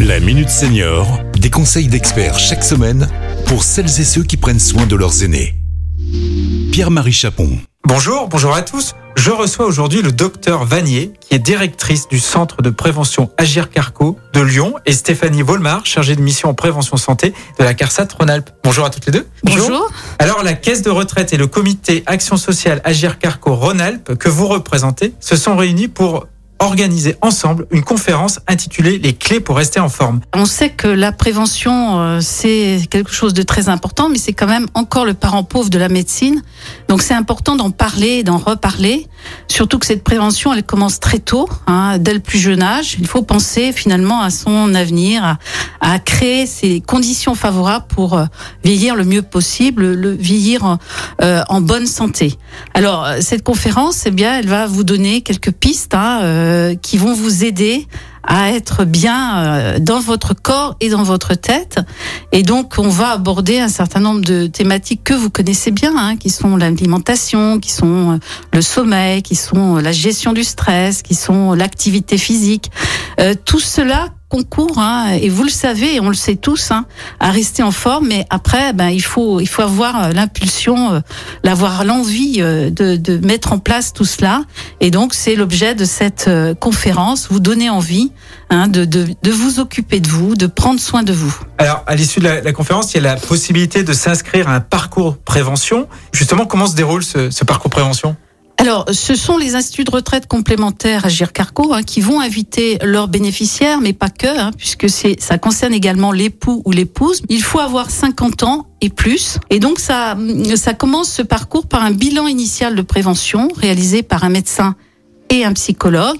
La Minute Senior, des conseils d'experts chaque semaine pour celles et ceux qui prennent soin de leurs aînés. Pierre-Marie Chapon. Bonjour, bonjour à tous. Je reçois aujourd'hui le docteur Vanier, qui est directrice du centre de prévention Agir Carco de Lyon, et Stéphanie Volmar, chargée de mission en prévention santé de la CARSAT Rhône-Alpes. Bonjour à toutes les deux. Bonjour. Alors, la caisse de retraite et le comité Action sociale Agir Carco Rhône-Alpes, que vous représentez, se sont réunis pour organiser ensemble une conférence intitulée Les clés pour rester en forme. On sait que la prévention, euh, c'est quelque chose de très important, mais c'est quand même encore le parent pauvre de la médecine. Donc c'est important d'en parler, d'en reparler. Surtout que cette prévention, elle commence très tôt, hein, dès le plus jeune âge. Il faut penser finalement à son avenir, à créer ces conditions favorables pour euh, vieillir le mieux possible, le vieillir euh, en bonne santé. Alors cette conférence, eh bien, elle va vous donner quelques pistes. Hein, euh, qui vont vous aider à être bien euh, dans votre corps et dans votre tête. Et donc, on va aborder un certain nombre de thématiques que vous connaissez bien, hein, qui sont l'alimentation, qui sont euh, le sommeil, qui sont la gestion du stress, qui sont l'activité physique. tout cela concours, hein, et vous le savez, on le sait tous, hein, à rester en forme. Mais après, ben, il faut, il faut avoir euh, l'impulsion, euh, l'avoir l'envie euh, de, de, mettre en place tout cela. Et donc, c'est l'objet de cette conférence, vous donner envie hein, de, de, de, vous occuper de vous, de prendre soin de vous. Alors, à l'issue de la, conférence, il y a la possibilité de s'inscrire à un parcours prévention. Justement, comment se déroule ce parcours prévention? Alors, ce sont les instituts de retraite complémentaires à Gircarco hein, qui vont inviter leurs bénéficiaires, mais pas que, hein, puisque ça concerne également l'époux ou l'épouse. Il faut avoir 50 ans et plus. Et donc, ça, ça commence ce parcours par un bilan initial de prévention réalisé par un médecin et un psychologue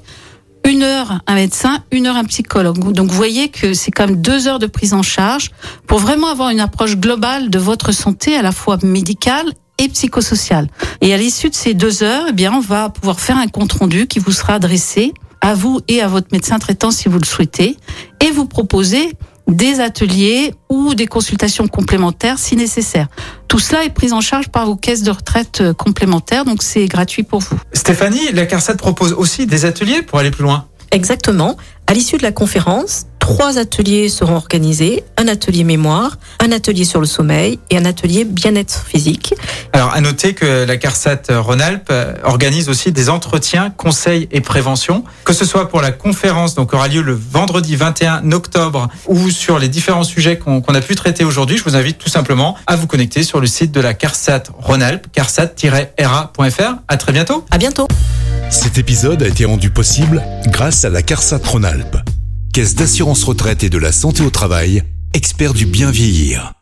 une heure un médecin, une heure un psychologue. Donc vous voyez que c'est quand même deux heures de prise en charge pour vraiment avoir une approche globale de votre santé, à la fois médicale et psychosocial. Et à l'issue de ces deux heures, eh bien, on va pouvoir faire un compte rendu qui vous sera adressé à vous et à votre médecin traitant si vous le souhaitez, et vous proposer des ateliers ou des consultations complémentaires si nécessaire. Tout cela est pris en charge par vos caisses de retraite euh, complémentaires, donc c'est gratuit pour vous. Stéphanie, la CARSAT propose aussi des ateliers pour aller plus loin. Exactement. À l'issue de la conférence, trois ateliers seront organisés, un atelier mémoire, un atelier sur le sommeil et un atelier bien-être physique. Alors, à noter que la CARSAT Rhône-Alpes organise aussi des entretiens, conseils et prévention, que ce soit pour la conférence, donc aura lieu le vendredi 21 octobre, ou sur les différents sujets qu'on a pu traiter aujourd'hui. Je vous invite tout simplement à vous connecter sur le site de la CARSAT Rhône-Alpes, carsat-ra.fr. À très bientôt. À bientôt. Cet épisode a été rendu possible grâce à la CARSAT Rhône-Alpes, caisse d'assurance retraite et de la santé au travail, expert du bien vieillir.